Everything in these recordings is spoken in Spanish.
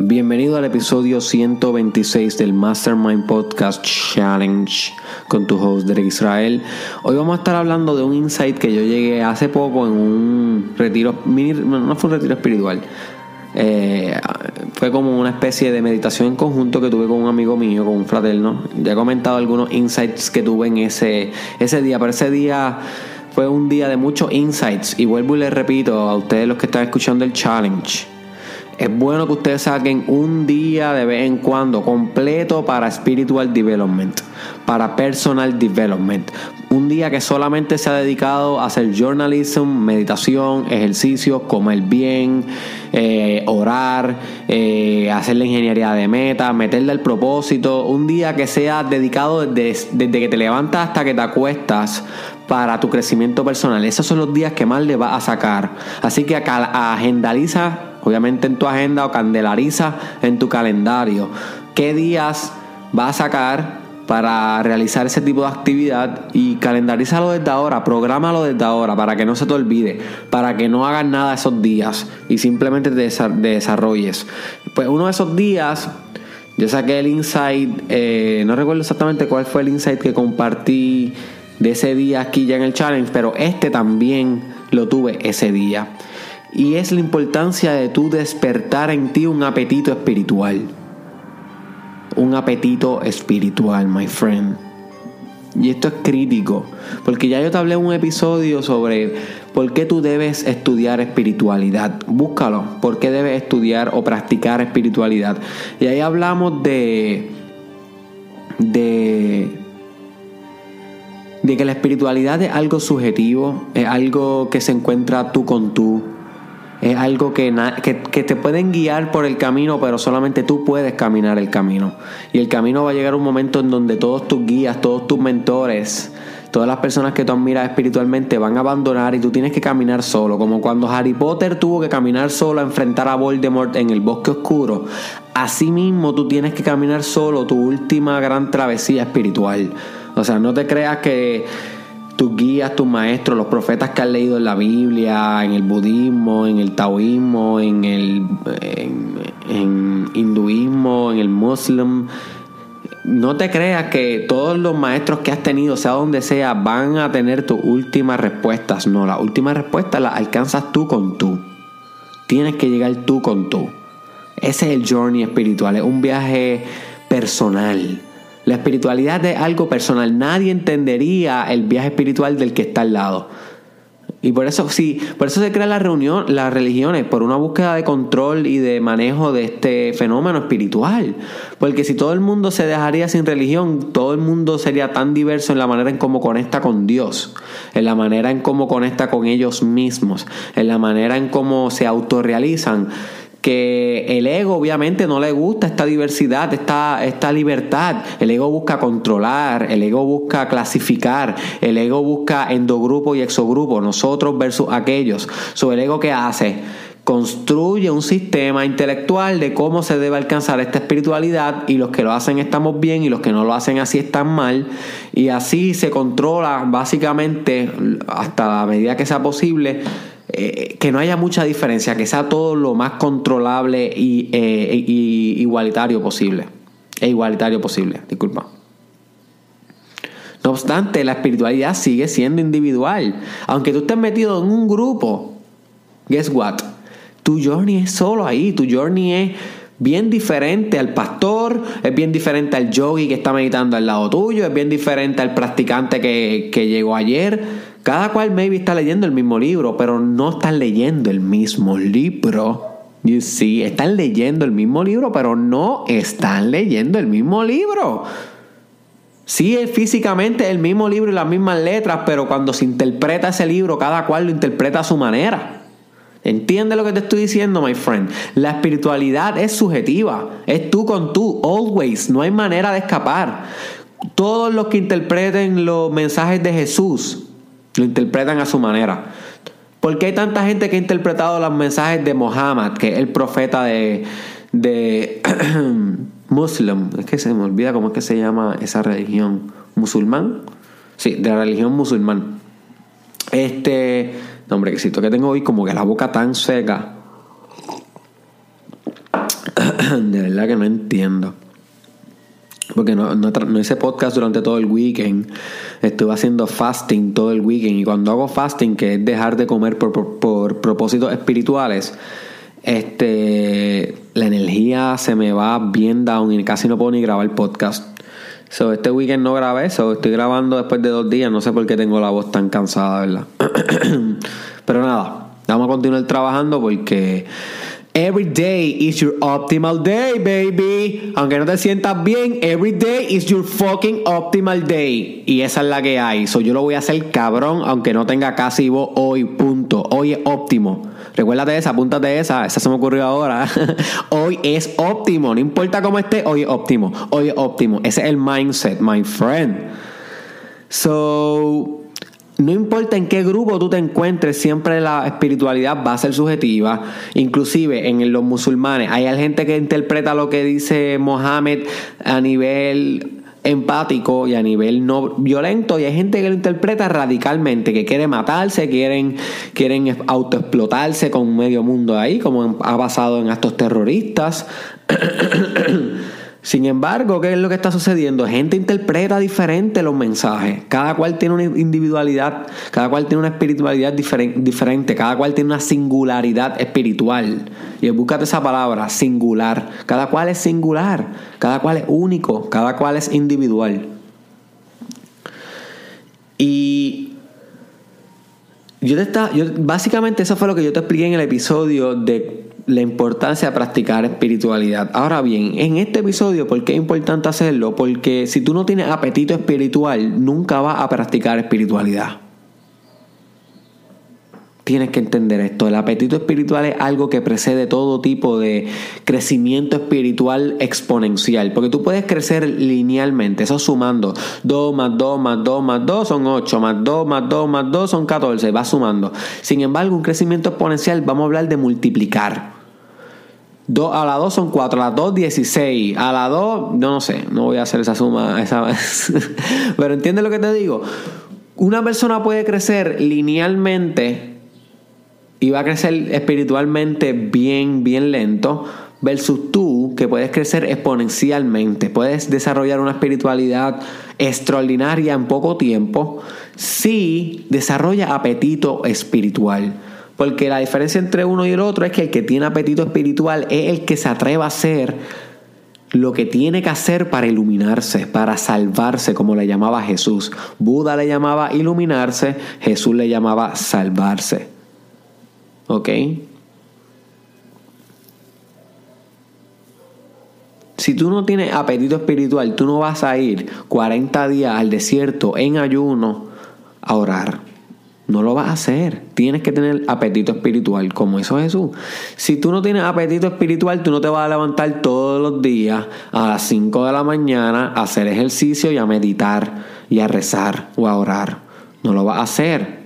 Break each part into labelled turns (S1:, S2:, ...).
S1: Bienvenido al episodio 126 del Mastermind Podcast Challenge con tu host Derek Israel. Hoy vamos a estar hablando de un insight que yo llegué hace poco en un retiro, no fue un retiro espiritual, eh, fue como una especie de meditación en conjunto que tuve con un amigo mío, con un fraterno. Ya he comentado algunos insights que tuve en ese, ese día, pero ese día fue un día de muchos insights y vuelvo y les repito a ustedes los que están escuchando el challenge es bueno que ustedes saquen un día de vez en cuando completo para spiritual development, para personal development. Un día que solamente se ha dedicado a hacer journalism, meditación, ejercicio, comer bien, eh, orar, eh, hacer la ingeniería de meta, meterle el propósito. Un día que sea dedicado desde, desde que te levantas hasta que te acuestas para tu crecimiento personal. Esos son los días que más le vas a sacar. Así que agendaliza obviamente en tu agenda o candelariza en tu calendario qué días vas a sacar para realizar ese tipo de actividad y calendarízalo desde ahora, prográmalo desde ahora para que no se te olvide, para que no hagas nada esos días y simplemente te desarrolles. Pues uno de esos días, yo saqué el insight, eh, no recuerdo exactamente cuál fue el insight que compartí de ese día aquí ya en el challenge, pero este también lo tuve ese día. Y es la importancia de tú despertar en ti un apetito espiritual. Un apetito espiritual, my friend. Y esto es crítico, porque ya yo te hablé en un episodio sobre por qué tú debes estudiar espiritualidad. Búscalo, por qué debes estudiar o practicar espiritualidad. Y ahí hablamos de de de que la espiritualidad es algo subjetivo, es algo que se encuentra tú con tú, es algo que, que, te pueden guiar por el camino, pero solamente tú puedes caminar el camino. Y el camino va a llegar un momento en donde todos tus guías, todos tus mentores, todas las personas que tú admiras espiritualmente van a abandonar y tú tienes que caminar solo. Como cuando Harry Potter tuvo que caminar solo a enfrentar a Voldemort en el bosque oscuro. Asimismo, tú tienes que caminar solo tu última gran travesía espiritual. O sea, no te creas que tus guías, tus maestros, los profetas que has leído en la Biblia, en el budismo, en el taoísmo, en el hinduismo, en el muslim. No te creas que todos los maestros que has tenido, sea donde sea, van a tener tus últimas respuestas. No, las últimas respuestas las alcanzas tú con tú. Tienes que llegar tú con tú. Ese es el journey espiritual, es un viaje personal la espiritualidad es algo personal. Nadie entendería el viaje espiritual del que está al lado. Y por eso sí, por eso se crea la reunión, las religiones, por una búsqueda de control y de manejo de este fenómeno espiritual. Porque si todo el mundo se dejaría sin religión, todo el mundo sería tan diverso en la manera en cómo conecta con Dios, en la manera en cómo conecta con ellos mismos, en la manera en cómo se autorrealizan que el ego obviamente no le gusta esta diversidad, esta, esta libertad. El ego busca controlar, el ego busca clasificar, el ego busca endogrupo y exogrupo, nosotros versus aquellos. So, el ego que hace construye un sistema intelectual de cómo se debe alcanzar esta espiritualidad y los que lo hacen estamos bien y los que no lo hacen así están mal y así se controla básicamente hasta la medida que sea posible eh, que no haya mucha diferencia, que sea todo lo más controlable y, eh, igualitario posible. E igualitario posible, disculpa. No obstante, la espiritualidad sigue siendo individual. Aunque tú estés metido en un grupo, guess what? Tu journey es solo ahí, tu journey es bien diferente al pastor, es bien diferente al yogi que está meditando al lado tuyo, es bien diferente al practicante que llegó ayer. Cada cual maybe está leyendo el mismo libro, pero no están leyendo el mismo libro. You see, están leyendo el mismo libro, pero no están leyendo el mismo libro. Sí, es físicamente el mismo libro y las mismas letras, pero cuando se interpreta ese libro, cada cual lo interpreta a su manera. Entiende lo que te estoy diciendo, my friend. La espiritualidad es subjetiva. Es tú con tú, always. No hay manera de escapar. Todos los que interpreten los mensajes de Jesús lo interpretan a su manera. ¿Por qué hay tanta gente que ha interpretado los mensajes de Mohammed, que es el profeta de, de Muslim? Es que se me olvida cómo es que se llama esa religión. ¿Musulmán? Sí, de la religión musulmán. Este no, hombre, que siento que tengo hoy como que la boca tan seca. de verdad que no entiendo. Porque no, no, hice podcast durante todo el weekend. Estuve haciendo fasting todo el weekend. Y cuando hago fasting, que es dejar de comer por, por, propósitos espirituales, este, la energía se me va bien down y casi no puedo ni grabar podcast. So, este weekend no grabé eso. Estoy grabando después de dos días. No sé por qué tengo la voz tan cansada, ¿verdad? Pero nada, vamos a continuar trabajando porque Every day is your optimal day, baby. Aunque no te sientas bien, every day is your fucking optimal day. Y esa es la que hay. So yo lo voy a hacer cabrón, aunque no tenga casi voz hoy, punto. Hoy es óptimo. Recuérdate esa, apúntate esa. Esa se me ocurrió ahora. hoy es óptimo. No importa cómo esté, hoy es óptimo. Hoy es óptimo. Ese es el mindset, my friend. So no importa en qué grupo tú te encuentres, siempre la espiritualidad va a ser subjetiva. Inclusive en los musulmanes hay gente que interpreta lo que dice Mohammed a nivel empático y a nivel no violento y hay gente que lo interpreta radicalmente, que quiere matarse, quieren, quieren autoexplotarse con medio mundo ahí, como ha pasado en estos terroristas. Sin embargo, ¿qué es lo que está sucediendo? Gente interpreta diferente los mensajes. Cada cual tiene una individualidad, cada cual tiene una espiritualidad diferente, cada cual tiene una singularidad espiritual. Y búscate esa palabra, singular. Cada cual es singular, cada cual es único, cada cual es individual. Y yo te está, yo, básicamente eso fue lo que yo te expliqué en el episodio de la importancia de practicar espiritualidad. Ahora bien, en este episodio, ¿por qué es importante hacerlo? Porque si tú no tienes apetito espiritual, nunca vas a practicar espiritualidad. Tienes que entender esto. El apetito espiritual es algo que precede todo tipo de crecimiento espiritual exponencial. Porque tú puedes crecer linealmente, eso sumando. 2 más 2 más 2 más 2 son 8, más 2 más 2 más 2 son 14, va sumando. Sin embargo, un crecimiento exponencial, vamos a hablar de multiplicar. 2 a la 2 son 4, a la 2 16, a la 2 no, sé, no voy a hacer esa suma esa. Pero entiende lo que te digo. Una persona puede crecer linealmente y va a crecer espiritualmente bien, bien lento, versus tú que puedes crecer exponencialmente, puedes desarrollar una espiritualidad extraordinaria en poco tiempo si desarrolla apetito espiritual. Porque la diferencia entre uno y el otro es que el que tiene apetito espiritual es el que se atreva a hacer lo que tiene que hacer para iluminarse, para salvarse, como le llamaba Jesús. Buda le llamaba iluminarse, Jesús le llamaba salvarse. ¿Ok? Si tú no tienes apetito espiritual, tú no vas a ir 40 días al desierto en ayuno a orar. No lo vas a hacer. Tienes que tener apetito espiritual, como hizo Jesús. Si tú no tienes apetito espiritual, tú no te vas a levantar todos los días a las 5 de la mañana a hacer ejercicio y a meditar y a rezar o a orar. No lo vas a hacer.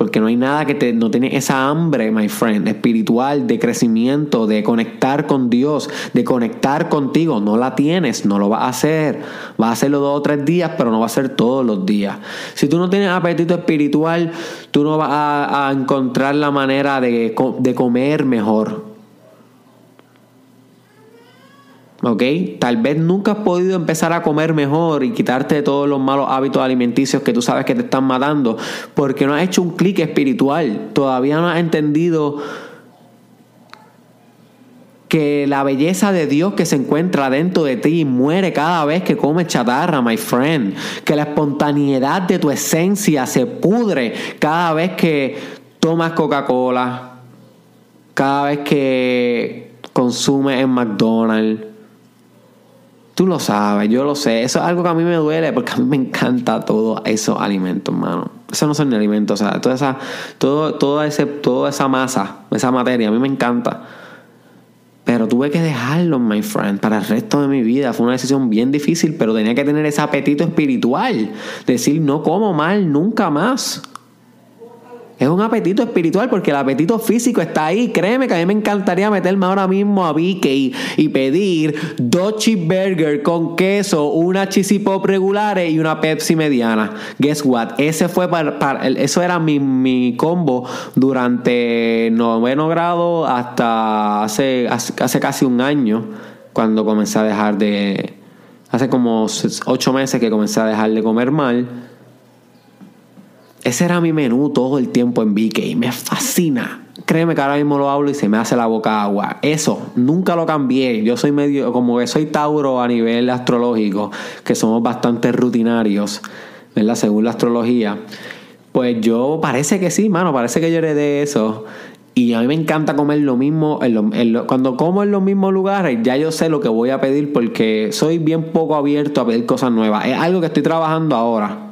S1: Porque no hay nada que te, no tiene esa hambre, my friend, espiritual, de crecimiento, de conectar con Dios, de conectar contigo. No la tienes, no lo vas a hacer. Vas a hacerlo dos o tres días, pero no va a ser todos los días. Si tú no tienes apetito espiritual, tú no vas a, encontrar la manera de, de comer mejor. ¿Ok? Tal vez nunca has podido empezar a comer mejor y quitarte todos los malos hábitos alimenticios que tú sabes que te están matando porque no has hecho un clic espiritual, todavía no has entendido que la belleza de Dios que se encuentra dentro de ti muere cada vez que comes chatarra, my friend. Que la espontaneidad de tu esencia se pudre cada vez que tomas Coca-Cola, cada vez que consumes en McDonald's, Tú lo sabes, yo lo sé. Eso es algo que a mí me duele porque a mí me encanta todo esos alimentos, mano. Eso no son ni alimentos, o sea, toda esa, todo, toda, ese, toda esa masa, esa materia, a mí me encanta. Pero tuve que dejarlo, my friend, para el resto de mi vida. Fue una decisión bien difícil, pero tenía que tener ese apetito espiritual. Decir, no como mal nunca más. Es un apetito espiritual porque el apetito físico está ahí. Créeme que a mí me encantaría meterme ahora mismo a BK y pedir dos cheeseburgers con queso, una cheesy pop y una Pepsi mediana. Guess what? Ese fue para, eso era mi, mi, combo durante noveno grado hasta hace, hace casi un año cuando comencé a dejar de... Hace como ocho meses que comencé a dejar de comer mal ese era mi menú todo el tiempo en BK. Me fascina. Créeme que ahora mismo lo hablo y se me hace la boca agua. Eso, nunca lo cambié. Yo soy medio, como que soy Tauro a nivel astrológico, que somos bastante rutinarios, ¿verdad? Según la astrología. Pues yo parece que sí, mano, parece que yo heredé eso. Y a mí me encanta comer lo mismo. cuando como en los mismos lugares, ya yo sé lo que voy a pedir porque soy bien poco abierto a pedir cosas nuevas. Es algo que estoy trabajando ahora.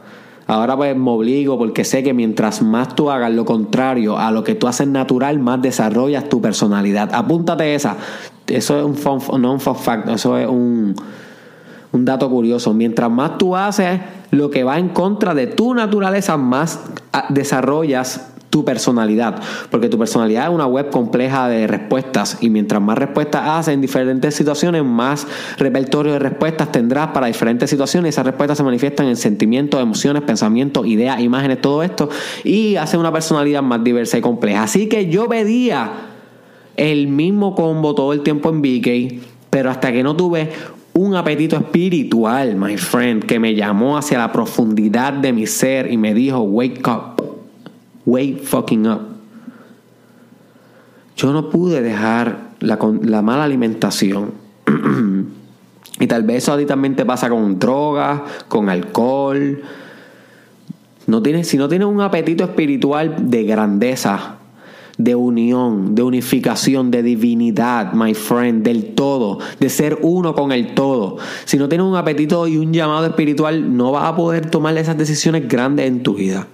S1: Ahora pues me obligo porque sé que mientras más tú hagas lo contrario a lo que tú haces natural, más desarrollas tu personalidad. Apúntate esa. Eso es un fun, no un fun fact, eso es un, un dato curioso. Mientras más tú haces lo que va en contra de tu naturaleza, más ah, desarrollas tu personalidad, porque tu personalidad es una web compleja de respuestas y mientras más respuestas haces en diferentes situaciones, más repertorio de respuestas tendrás para diferentes situaciones. Esas respuestas se manifiestan en sentimientos, emociones, pensamientos, ideas, imágenes, todo esto y hace una personalidad más diversa y compleja. Así que yo pedía el mismo combo todo el tiempo en BK, pero hasta que no tuve un apetito espiritual, my friend, que me llamó hacia la profundidad de mi ser y me dijo, wake up way fucking up. Yo no pude dejar la, la mala alimentación. y tal vez eso ahorita pasa con drogas, con alcohol. No tienes, si no tienes un apetito espiritual de grandeza, de unión, de unificación, de divinidad, my friend, del todo, de ser uno con el todo. Si no tienes un apetito y un llamado espiritual, no vas a poder tomar esas decisiones grandes en tu vida.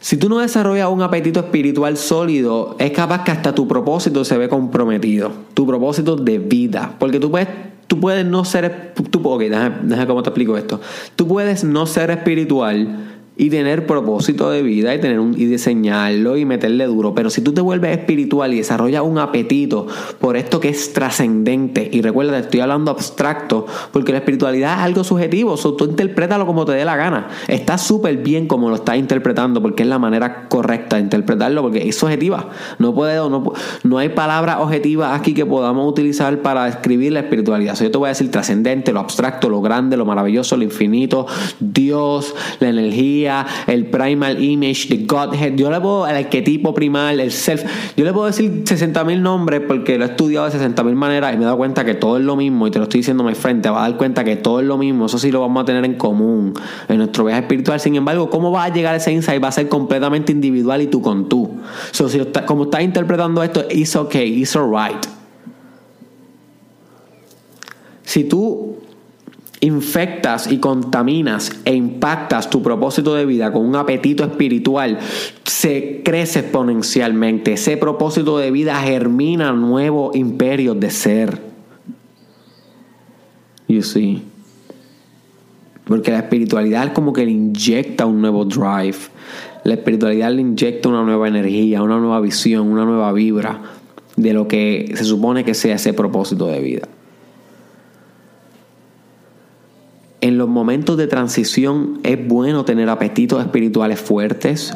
S1: Si tú no desarrollas un apetito espiritual sólido, es capaz que hasta tu propósito se ve comprometido. Tu propósito de vida. Porque tú puedes, tú puedes no ser. Tú, ok, déjame, déjame cómo te explico esto. Tú puedes no ser espiritual y tener propósito de vida y tener un, y diseñarlo y meterle duro. Pero si tú te vuelves espiritual y desarrollas un apetito por esto que es trascendente, y recuerda, estoy hablando abstracto, porque la espiritualidad es algo subjetivo, so, tú interprétalo como te dé la gana. Está súper bien como lo estás interpretando, porque es la manera correcta de interpretarlo, porque es subjetiva. No puedo, no, no hay palabras objetivas aquí que podamos utilizar para describir la espiritualidad. yo te voy a decir trascendente, lo abstracto, lo grande, lo maravilloso, lo infinito, Dios, la energía el primal image, the Godhead. Yo le puedo, el arquetipo primal, el self. Yo le puedo decir 60 mil nombres porque lo he estudiado de 60 mil maneras y me he dado cuenta que todo es lo mismo. Y te lo estoy diciendo, my friend, te vas a dar cuenta que todo es lo mismo. Eso sí lo vamos a tener en común en nuestro viaje espiritual. Sin embargo, ¿cómo va a llegar ese insight? Va a ser completamente individual y tú con tú. So, como estás interpretando esto, it's okay, it's alright. Si tú infectas y contaminas e impactas tu propósito de vida con un apetito espiritual, se crece exponencialmente. Ese propósito de vida germina nuevos imperios de ser. You see. Porque la espiritualidad es como que le inyecta un nuevo drive. La espiritualidad le inyecta una nueva energía, una nueva visión, una nueva vibra de lo que se supone que sea ese propósito de vida. en los momentos de transición es bueno tener apetitos espirituales fuertes.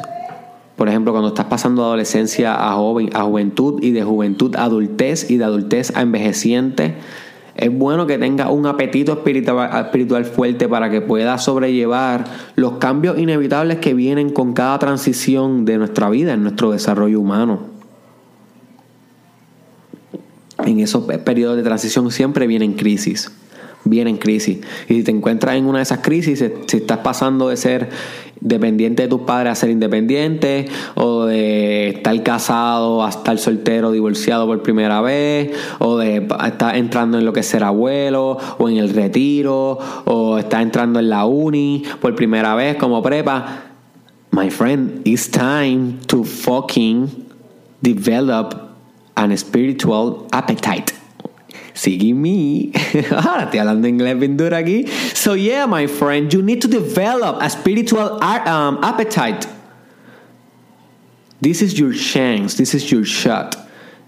S1: Por ejemplo, cuando estás pasando de adolescencia a, joven, a juventud y de juventud a adultez y de adultez a envejeciente, es bueno que tengas un apetito espiritual, espiritual fuerte para que puedas sobrellevar los cambios inevitables que vienen con cada transición de nuestra vida, en nuestro desarrollo humano. En esos periodos de transición siempre vienen crisis viene en crisis. Y si te encuentras en una de esas crisis, si estás pasando de ser dependiente de tus padres a ser independiente, o de estar casado a estar soltero, divorciado por primera vez, o de estar entrando en lo que es ser abuelo, o en el retiro, o estar entrando en la uni por primera vez como prepa. My friend, it's time to fucking develop an spiritual appetite. Sigue me. Ahora estoy hablando inglés bien duro aquí. So yeah, my friend, you need to develop a spiritual um, appetite. This is your chance, this is your shot.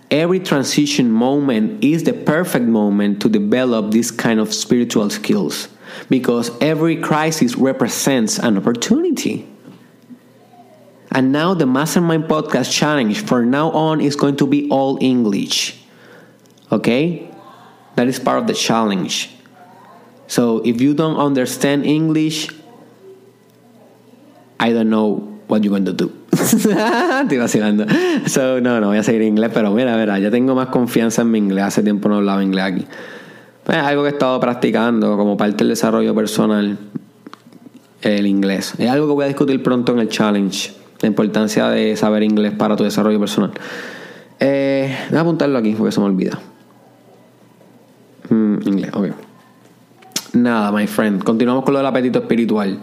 S1: Every transition moment is the perfect moment to develop this kind of spiritual skills because every crisis represents an opportunity. And now the Mastermind Podcast Challenge from now on is going to be all English. Okay? That is part of the challenge. So if you don't understand English, I don't know what you're going to do. Vacilando. So, no, no voy a seguir inglés, pero mira, mira, ya tengo más confianza en mi inglés. Hace tiempo no hablaba inglés aquí. Es algo que he estado practicando como parte del desarrollo personal, el inglés. Es algo que voy a discutir pronto en el challenge. La importancia de saber inglés para tu desarrollo personal. Eh, voy a apuntarlo aquí porque se me olvida. Mm. Nada, my friend. Continuamos con lo del apetito espiritual.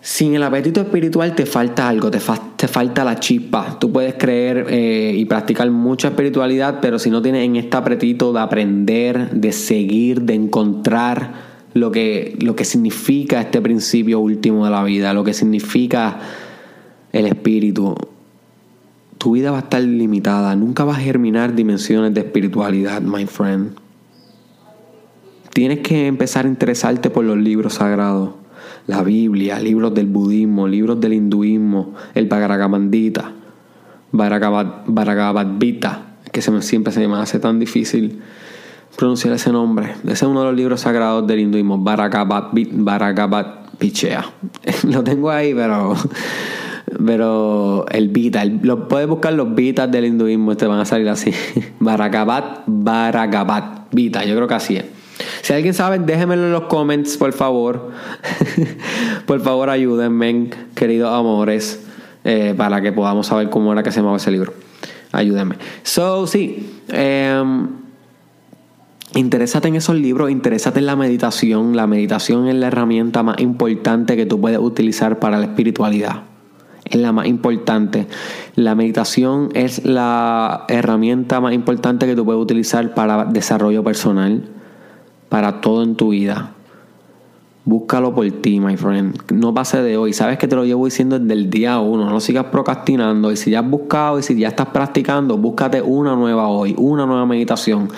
S1: Sin el apetito espiritual te falta algo, te, te falta la chispa. Tú puedes creer eh, y practicar mucha espiritualidad, pero si no tienes en este apetito de aprender, de seguir, de encontrar lo que, lo que significa este principio último de la vida, lo que significa el espíritu, tu vida va a estar limitada. Nunca vas a germinar dimensiones de espiritualidad, my friend. Tienes que empezar a interesarte por los libros sagrados la Biblia, libros del budismo, libros del hinduismo, el Bhagavad Bhagavad Gita, que se me, siempre se me hace tan difícil pronunciar ese nombre. Ese es uno de los libros sagrados del hinduismo, Bhagavad, Pichea. Lo tengo ahí, pero pero el Vita, lo puedes buscar los Vitas del hinduismo, te van a salir así. Bharagavat, Bharagavat, Vita, yo creo que así es. Si alguien sabe, déjenmelo en los comments, por favor. por favor, ayúdenme, queridos amores, eh, para que podamos saber cómo era que se llamaba ese libro. Ayúdenme. So, sí. Eh, Interésate en esos libros, interésate en la meditación. La meditación es la herramienta más importante que tú puedes utilizar para la espiritualidad. Es la más importante. La meditación es la herramienta más importante que tú puedes utilizar para desarrollo personal para todo en tu vida. Búscalo por ti, my friend. No pase de hoy. Sabes que te lo llevo diciendo desde el día uno. No sigas procrastinando. Y si ya has buscado y si ya estás practicando, búscate una nueva hoy, una nueva meditación.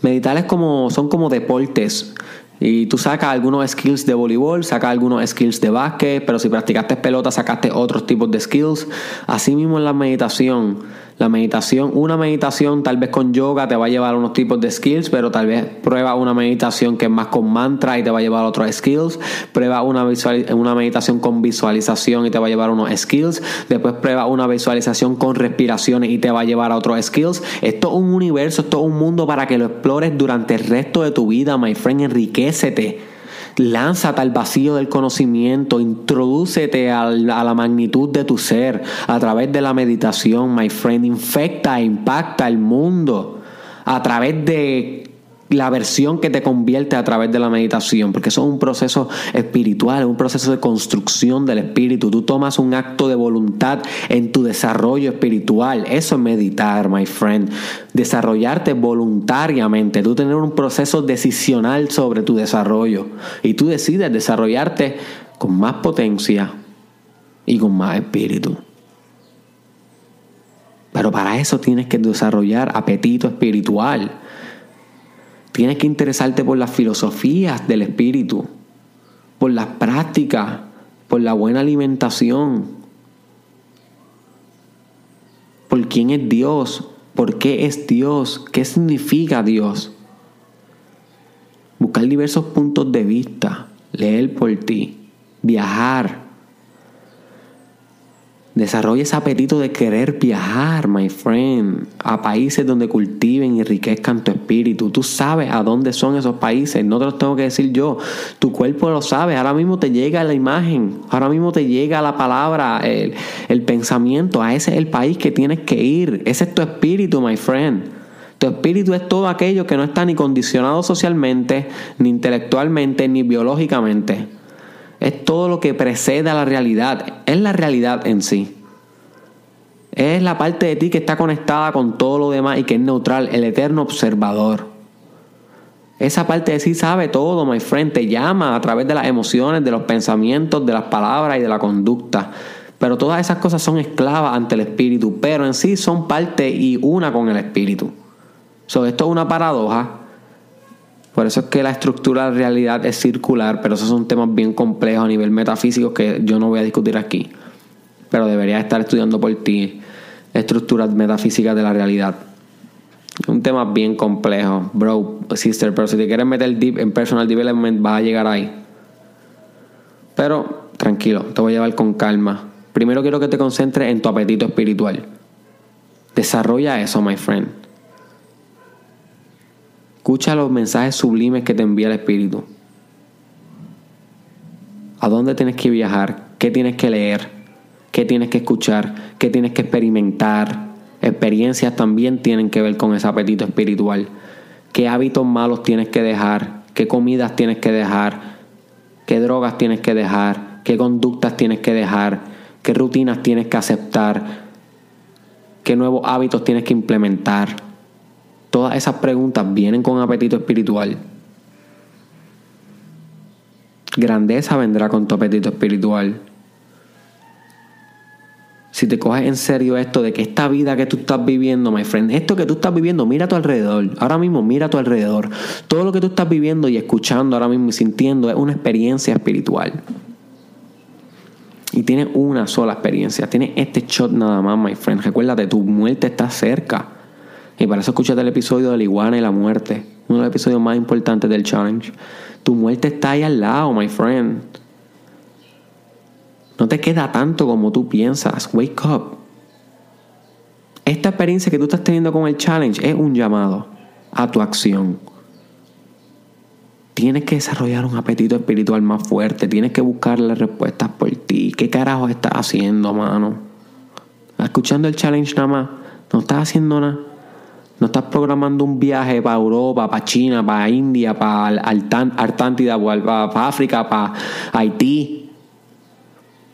S1: Meditar es como, son como deportes. Y tú sacas algunos skills de voleibol, sacas algunos skills de básquet, pero si practicaste pelota, sacaste otros tipos de skills. Así mismo en la meditación la meditación, una meditación tal vez con yoga te va a llevar a unos tipos de skills, pero tal vez prueba una meditación que es más con mantra y te va a llevar a otros skills. Prueba una, una meditación con visualización y te va a llevar a unos skills. Después prueba una visualización con respiraciones y te va a llevar a otros skills. Esto es un universo, esto es un mundo para que lo explores durante el resto de tu vida, my friend. Enriquecete. Lánzate al vacío del conocimiento, introdúcete a la magnitud de tu ser a través de la meditación, my friend. Infecta impacta el mundo a través de la versión que te convierte a través de la meditación, porque eso es un proceso espiritual, es un proceso de construcción del espíritu. Tú tomas un acto de voluntad en tu desarrollo espiritual. Eso es meditar, my friend. Desarrollarte voluntariamente, tú tener un proceso decisional sobre tu desarrollo y tú decides desarrollarte con más potencia y con más espíritu. Pero para eso tienes que desarrollar apetito espiritual Tienes que interesarte por las filosofías del espíritu, por las prácticas, por la buena alimentación, por quién es Dios, por qué es Dios, qué significa Dios. Buscar diversos puntos de vista, leer por ti, viajar, Desarrolla ese apetito de querer viajar, my friend, a países donde cultiven y enriquezcan tu espíritu. Tú sabes a dónde son esos países, no te los tengo que decir yo. Tu cuerpo lo sabe, ahora mismo te llega la imagen, ahora mismo te llega la palabra, el, el pensamiento. A ese es el país que tienes que ir. Ese es tu espíritu, my friend. Tu espíritu es todo aquello que no está ni condicionado socialmente, ni intelectualmente, ni biológicamente. Es todo lo que precede a la realidad. Es la realidad en sí. Es la parte de ti que está conectada con todo lo demás y que es neutral, el eterno observador. Esa parte de sí sabe todo, my friend. Te llama a través de las emociones, de los pensamientos, de las palabras y de la conducta. Pero todas esas cosas son esclavas ante el espíritu, pero en sí son parte y una con el espíritu. So, esto es una paradoja. Por eso es que la estructura de realidad es circular, pero esos son temas bien complejos a nivel metafísico que yo no voy a discutir aquí. Pero debería estar estudiando por ti estructuras metafísicas de la realidad. Un tema bien complejo, bro, sister, pero si te quieres meter deep en personal development vas a llegar ahí. Pero tranquilo, te voy a llevar con calma. Primero quiero que te concentres en tu apetito espiritual. Desarrolla eso, my friend. Escucha los mensajes sublimes que te envía el Espíritu. ¿A dónde tienes que viajar? ¿Qué tienes que leer? ¿Qué tienes que escuchar? ¿Qué tienes que experimentar? Experiencias también tienen que ver con ese apetito espiritual. ¿Qué hábitos malos tienes que dejar? ¿Qué comidas tienes que dejar? ¿Qué drogas tienes que dejar? ¿Qué conductas tienes que dejar? ¿Qué rutinas tienes que aceptar? ¿Qué nuevos hábitos tienes que implementar? Todas esas preguntas vienen con apetito espiritual. Grandeza vendrá con tu apetito espiritual. Si te coges en serio esto de que esta vida que tú estás viviendo, my friend, esto que tú estás viviendo, mira a tu alrededor. Ahora mismo, mira a tu alrededor. Todo lo que tú estás viviendo y escuchando ahora mismo y sintiendo es una experiencia espiritual. Y tienes una sola experiencia. Tienes este shot nada más, my friend. Recuérdate, tu muerte está cerca. Y para eso escúchate el episodio de la iguana y la muerte. Uno de los episodios más importantes del challenge. Tu muerte está ahí al lado, my friend. No te queda tanto como tú piensas. Wake up. Esta experiencia que tú estás teniendo con el challenge es un llamado a tu acción. Tienes que desarrollar un apetito espiritual más fuerte. Tienes que buscar las respuestas por ti. ¿Qué carajo estás haciendo, mano? Escuchando el challenge nada más. No estás haciendo nada. No estás programando un viaje para Europa, para China, para India, para Artántida, para África, para Haití.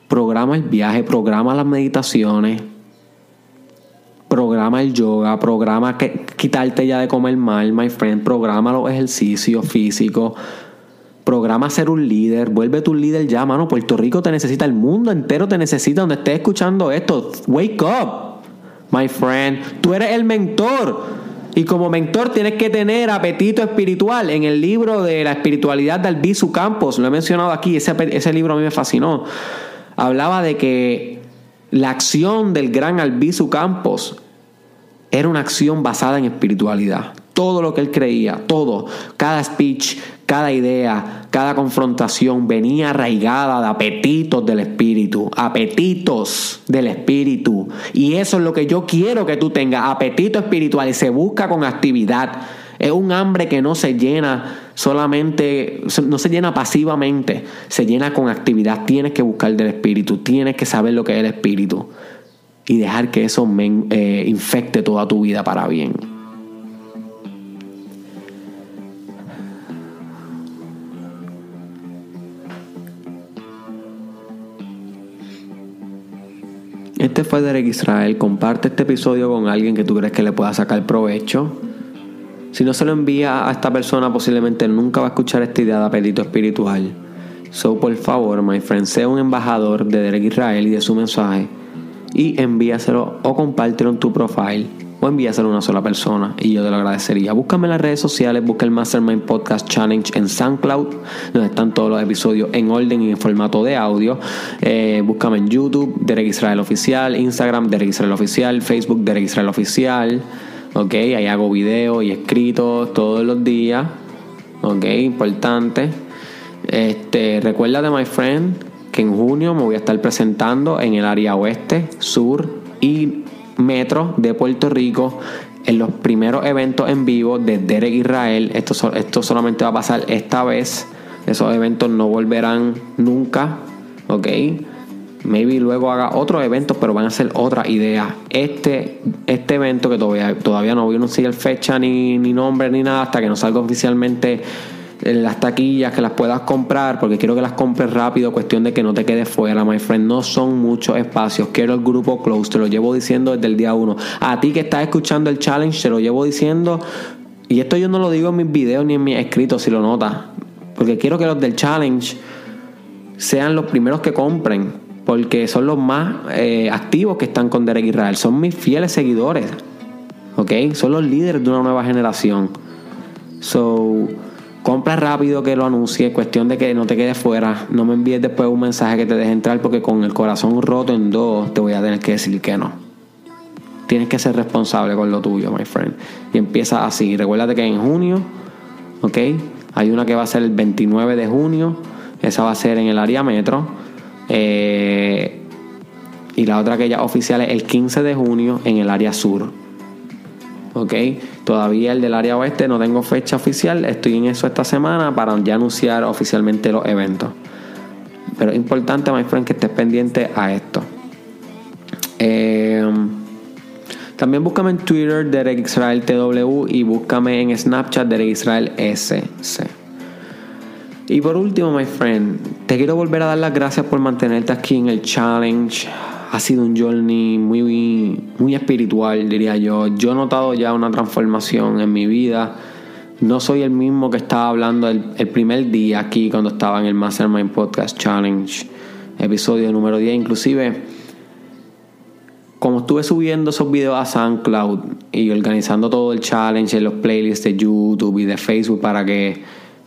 S1: Programa el viaje, programa las meditaciones programa el yoga, programa que, quitarte ya de comer mal, my friend, programa los ejercicios físicos, programa ser un líder, vuelve tu líder ya, mano, Puerto Rico te necesita, el mundo entero te necesita, donde estés escuchando esto, wake up, my friend, tú eres el mentor. Y como mentor tienes que tener apetito espiritual. En el libro de la espiritualidad de Albizu Campos, lo he mencionado aquí, ese, ese libro a mí me fascinó. Hablaba de que la acción del gran Albizu Campos era una acción basada en espiritualidad. Todo lo que él creía, todo, cada speech, cada idea, cada confrontación venía arraigada de apetitos del espíritu, apetitos del espíritu. Y eso es lo que yo quiero que tú tengas, apetito espiritual y se busca con actividad. Es un hambre que no se llena solamente, no se llena pasivamente, se llena con actividad. Tienes que buscar del espíritu, tienes que saber lo que es el espíritu y dejar que eso me, eh, infecte toda tu vida para bien. Este fue Derek Israel. Comparte este episodio con alguien que tú crees que le pueda sacar provecho. Si no se lo envía a esta persona, posiblemente nunca va a escuchar esta idea de apetito espiritual. So, por favor, my friend, sea un embajador de Derek Israel y de su mensaje y envíaselo o compártelo en tu profile o a una sola persona y yo te lo agradecería. Búscame en las redes sociales, busca el Mastermind Podcast Challenge en SoundCloud, donde están todos los episodios en orden y en formato de audio. Eh, búscame en YouTube, Derek Israel Oficial, Instagram, Derek Israel Oficial, Facebook, Derek Israel Oficial. Ok, ahí hago videos y escritos todos los días. Ok, importante. Este, recuérdate, my friend, que en junio me voy a estar presentando en el área oeste, sur y metro de Puerto Rico en los primeros eventos en vivo de Derek Israel. Esto, esto solamente va a pasar esta vez. Esos eventos no volverán nunca. ¿Ok? Maybe luego haga otros eventos, pero van a ser otra idea. Este, este evento que todavía, todavía no voy a anunciar fecha ni, ni nombre ni nada hasta que no salga oficialmente las taquillas que las puedas comprar, porque quiero que las compres rápido, cuestión de que no te quedes fuera, my friend. No son muchos espacios. Quiero el grupo close, te lo llevo diciendo desde el día uno. A ti que estás escuchando el challenge, te lo llevo diciendo. Y esto yo no lo digo en mis videos ni en mis escritos, si lo notas. Porque quiero que los del challenge sean los primeros que compren. porque son los más eh, activos que están con Derek Israel. Son mis fieles seguidores. ¿Ok? Son los líderes de una nueva generación. So, compra rápido que lo anuncie. Cuestión de que no te quedes fuera. No me envíes después un mensaje que te deje entrar porque con el corazón roto en dos te voy a tener que decir que no. Tienes que ser responsable con lo tuyo, my friend. Y empieza así. Recuérdate que en junio, ¿ok? Hay una que va a ser el 29 de junio. Esa va a ser en el área metro. Eh, y la otra que ya oficial es el 15 de junio en el área sur. Ok, todavía el del área oeste no tengo fecha oficial. Estoy en eso esta semana para ya anunciar oficialmente los eventos. Pero es importante, my friend, que estés pendiente a esto. Eh, también búscame en Twitter Derek Israel TW y búscame en Snapchat Derek Israel SC. Y por último, my friend, te quiero volver a dar las gracias por mantenerte aquí en el challenge. Ha sido un journey muy, muy espiritual, diría yo. Yo he notado ya una transformación en mi vida. No soy el mismo que estaba hablando el, primer día aquí cuando estaba en el Mastermind Podcast Challenge, episodio número 10. Inclusive, como estuve subiendo esos videos a SoundCloud y organizando todo el challenge en los playlists de YouTube y de Facebook para que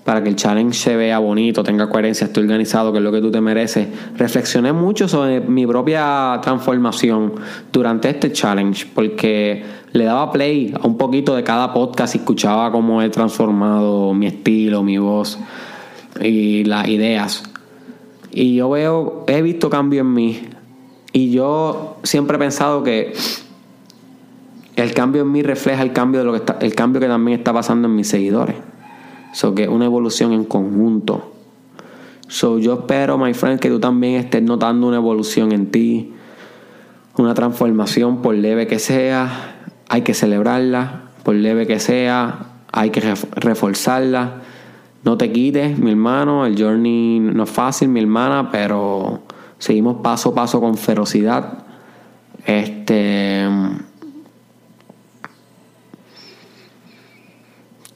S1: para que el challenge se vea bonito, tenga coherencia, esté organizado, que es lo que tú te mereces. Reflexioné mucho sobre mi propia transformación durante este challenge, porque le daba play a un poquito de cada podcast y escuchaba cómo he transformado mi estilo, mi voz y las ideas. Y yo veo, he visto cambio en mí. Y yo siempre he pensado que el cambio en mí refleja el cambio de lo que está, el cambio que también está pasando en mis seguidores. So que una evolución en conjunto. So yo espero, my friend, que tú también estés notando una evolución en ti, una transformación, por leve que sea, hay que celebrarla, por leve que sea, hay que reforzarla. No te quites, mi hermano, el journey no es fácil, mi hermana, pero seguimos paso a paso con ferocidad. Este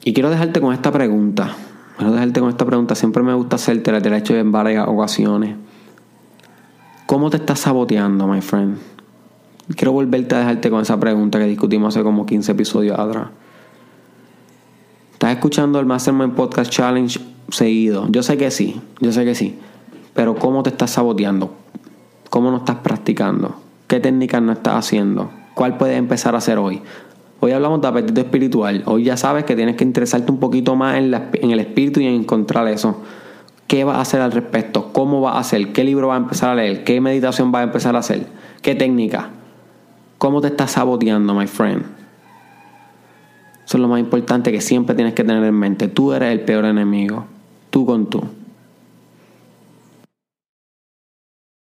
S1: Y quiero dejarte con esta pregunta. Quiero dejarte con esta pregunta. Siempre me gusta hacerte, la he hecho en varias ocasiones. ¿Cómo te estás saboteando, my friend? Quiero volverte a dejarte con esa pregunta que discutimos hace como 15 episodios atrás. ¿Estás escuchando el Mastermind Podcast Challenge seguido? Yo sé que sí, yo sé que sí. Pero ¿cómo te estás saboteando? ¿Cómo no estás practicando? ¿Qué técnicas no estás haciendo? ¿Cuál puedes empezar a hacer hoy? Hoy hablamos de apetito espiritual. Hoy ya sabes que tienes que interesarte un poquito más en, el espíritu y en encontrar eso. ¿Qué vas a hacer al respecto? ¿Cómo vas a hacer? ¿Qué libro vas a empezar a leer? ¿Qué meditación vas a empezar a hacer? ¿Qué técnica? ¿Cómo te estás saboteando, my friend? Eso es lo más importante que siempre tienes que tener en mente. Tú eres el peor enemigo. Tú con tú.